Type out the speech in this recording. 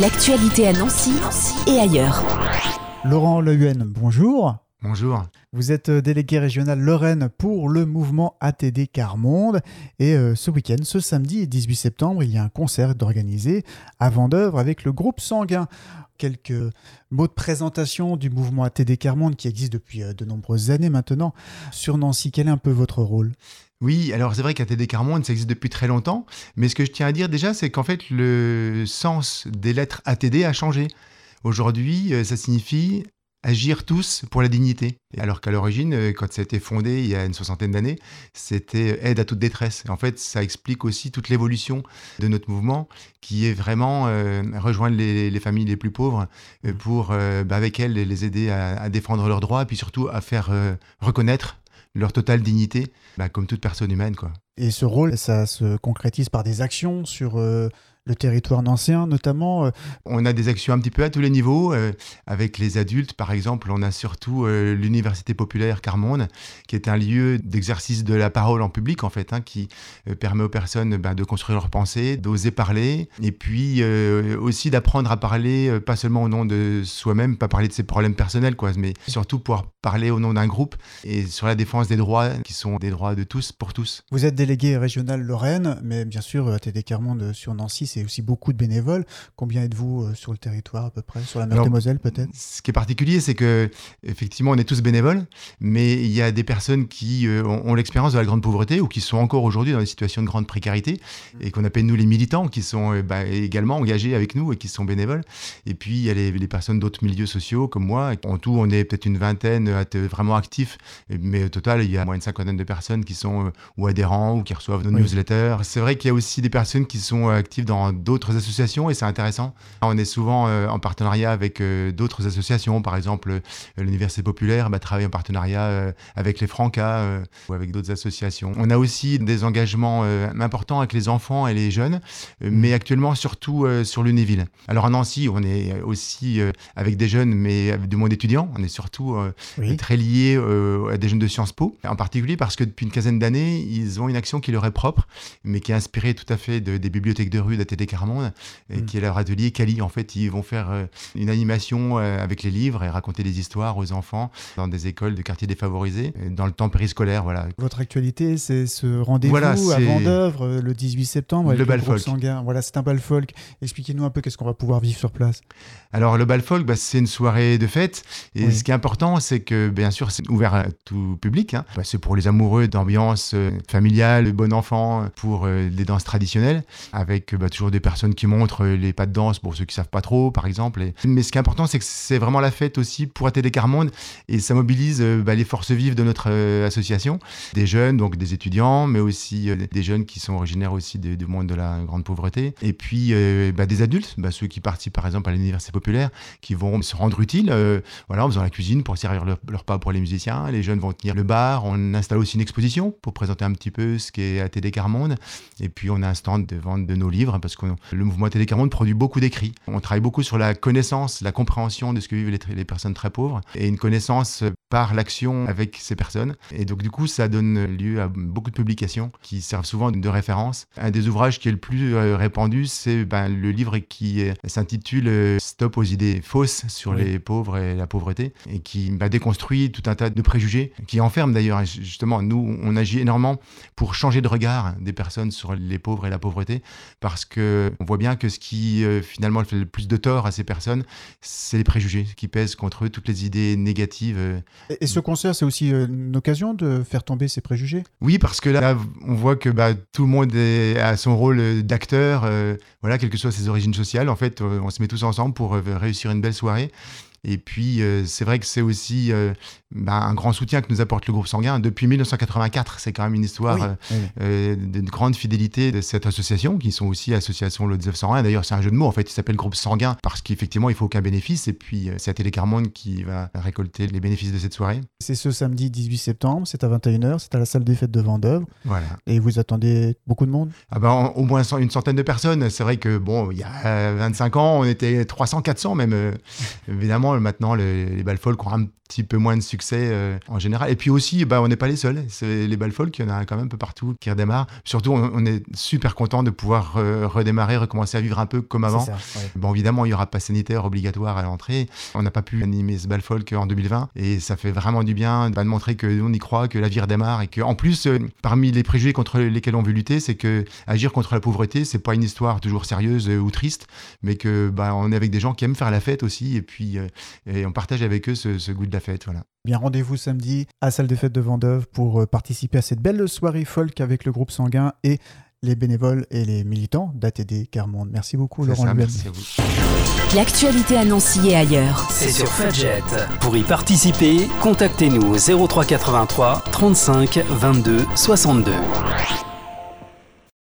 L'actualité à Nancy, et ailleurs. Laurent Lehuen, bonjour. Bonjour. Vous êtes euh, délégué régional Lorraine pour le mouvement ATD Carmonde. Et euh, ce week-end, ce samedi 18 septembre, il y a un concert organisé à Vendœuvre avec le groupe Sanguin. Quelques mots de présentation du mouvement ATD Carmonde qui existe depuis euh, de nombreuses années maintenant. Sur Nancy, quel est un peu votre rôle? Oui, alors c'est vrai qu'ATD Carmonde, ça existe depuis très longtemps, mais ce que je tiens à dire déjà, c'est qu'en fait, le sens des lettres ATD a changé. Aujourd'hui, ça signifie agir tous pour la dignité. Alors qu'à l'origine, euh, quand ça a été fondé il y a une soixantaine d'années, c'était aide à toute détresse. En fait, ça explique aussi toute l'évolution de notre mouvement, qui est vraiment euh, rejoindre les, familles les plus pauvres euh, pour, bah, avec elles, les aider à, défendre leurs droits, et puis surtout à faire reconnaître leur totale dignité, bah, comme toute personne humaine. Quoi. Et ce rôle, ça se concrétise par des actions sur le territoire nancéen notamment. Euh. On a des actions un petit peu à tous les niveaux. Euh, avec les adultes, par exemple, on a surtout euh, l'Université populaire Carmonde, qui est un lieu d'exercice de la parole en public, en fait, hein, qui permet aux personnes ben, de construire leurs pensées, d'oser parler, et puis aussi d'apprendre à parler, pas seulement au nom de soi-même, pas parler de ses problèmes personnels, quoi, mais surtout pouvoir parler au nom d'un groupe et sur la défense des droits qui sont des droits de tous pour tous. Vous êtes délégué régional Lorraine, mais bien sûr, TD Carmonde sur Nancy, c'est aussi beaucoup de bénévoles. Combien êtes-vous euh, sur le territoire à peu près Sur la Meurthe-et-Moselle peut-être? Ce qui est particulier, c'est que effectivement, on est tous bénévoles, mais il y a des personnes qui euh, ont, l'expérience de la grande pauvreté ou qui sont encore aujourd'hui dans des situations de grande précarité et qu'on appelle nous les militants, qui sont euh, bah, également engagés avec nous et qui sont bénévoles. Et puis il y a les, personnes d'autres milieux sociaux comme moi. En tout, on est peut-être une vingtaine à être vraiment actifs, mais au total, il y a moins de cinquantaine de personnes qui sont ou adhérents ou qui reçoivent nos newsletters. C'est vrai qu'il y a aussi des personnes qui sont actives dans d'autres associations et c'est intéressant. On est souvent euh, en partenariat avec euh, d'autres associations, par exemple euh, l'Université populaire bah, travaille en partenariat avec les Francas ou avec d'autres associations. On a aussi des engagements importants avec les enfants et les jeunes, mais actuellement surtout sur Lunéville. Alors à Nancy, on est aussi avec des jeunes, mais avec du monde étudiant. On est surtout très lié à des jeunes de Sciences Po, en particulier parce que depuis une quinzaine d'années, ils ont une qui leur est propre, mais qui est inspirée tout à fait des bibliothèques de rue d'ATD Carmonde, et mm. qui est leur atelier Cali. En fait, ils vont faire euh, une animation euh, avec les livres et raconter des histoires aux enfants dans des écoles de quartiers défavorisés, dans le temps périscolaire. Voilà. Votre actualité, c'est ce rendez-vous à Vendœuvre euh, le 18 septembre avec le, bal folk. Sanguin. Voilà, c'est un bal folk. Expliquez-nous un peu qu'est-ce qu'on va pouvoir vivre sur place. Alors, le bal folk, bah, c'est une soirée de fête. Et ce qui est important, c'est que, bien sûr, c'est ouvert à tout public. Hein. Bah, c'est pour les amoureux d'ambiance familiale, bon enfant, pour les danses traditionnelles, avec bah, toujours des personnes qui montrent les pas de danse pour ceux qui savent pas trop, par exemple. Mais ce qui est important, c'est que c'est vraiment la fête aussi pour ATD Carmonde et ça mobilise euh, bah, les forces vives de notre euh, association, des jeunes, donc des étudiants, mais aussi euh, des jeunes qui sont originaires aussi du monde de la grande pauvreté. Et puis bah, des adultes, ceux qui participent par exemple à l'université populaire, qui vont se rendre utiles voilà, en faisant la cuisine pour servir leur, leur, pas pour les musiciens. Les jeunes vont tenir le bar. On installe aussi une exposition pour présenter un petit peu qu'est ATD Carmonde. Et puis on a un stand de vente de nos livres parce que le mouvement Télécarmonde produit beaucoup d'écrits. On travaille beaucoup sur la connaissance, la compréhension de ce que vivent les personnes très pauvres et une connaissance par l'action avec ces personnes. Et donc du coup, ça donne lieu à beaucoup de publications qui servent souvent de référence. Un des ouvrages qui est le plus euh, répandu, c'est ben, le livre qui s'intitule euh, Stop aux idées fausses sur les pauvres et la pauvreté et qui ben, déconstruit tout un tas de préjugés, qui enferme d'ailleurs justement. Nous, on agit énormément pour changer de regard des personnes sur les pauvres et la pauvreté parce que on voit bien que ce qui euh, finalement fait le plus de tort à ces personnes, c'est les préjugés qui pèsent contre eux, toutes les idées négatives. Euh. Et, ce concert, c'est aussi euh, une occasion de faire tomber ces préjugés? Oui, parce que là, on voit que bah, tout le monde a son rôle d'acteur, voilà, quelles que soient ses origines sociales. En fait, on se met tous ensemble pour réussir une belle soirée. Et puis, euh, c'est vrai que c'est aussi euh, bah, un grand soutien que nous apporte le groupe sanguin. Depuis 1984, c'est quand même une histoire euh, de grande fidélité de cette association, qui sont aussi association Le 901. D'ailleurs, c'est un jeu de mots, en fait, il s'appelle groupe sanguin, parce qu'effectivement, il faut aucun bénéfice. Et puis, c'est à Télécarmonde qui va récolter les bénéfices de cette soirée. C'est ce samedi 18 septembre, c'est à 21h, c'est à la salle des fêtes de Vendœuvre. Voilà. Et vous attendez beaucoup de monde? Ah ben, Au moins une centaine de personnes. C'est vrai que, bon, il y a 25 ans, on était 300, 400 même. évidemment, maintenant, les, les balles folk ont un petit peu moins de succès euh, en général. Et puis aussi, bah, on n'est pas les seuls. C'est les balles folk, il y en a quand même un peu partout qui redémarrent. Surtout, on, est super content de pouvoir redémarrer, recommencer à vivre un peu comme avant. Bon, évidemment, il n'y aura pas sanitaire obligatoire à l'entrée. On n'a pas pu animer ce bal folk en 2020 et ça fait vraiment du bien bah, de montrer qu'on y croit, que la vie redémarre et que, en plus, euh, parmi les préjugés contre lesquels on veut lutter, c'est que agir contre la pauvreté, c'est pas une histoire toujours sérieuse ou triste, mais que bah, on est avec des gens qui aiment faire la fête aussi et puis euh, et on partage avec eux ce, goût de la fête. Voilà. Bien, rendez-vous samedi à Salle des Fêtes de Vendeuve pour euh, participer à cette belle soirée folk avec le groupe sanguin et les bénévoles et les militants d'ATD Carmonde. Merci beaucoup, Laurent ça, Merci à vous. L'actualité à Nancy et ailleurs. C'est sur Fudget. Pour y participer, contactez-nous au 0383 35 22 62.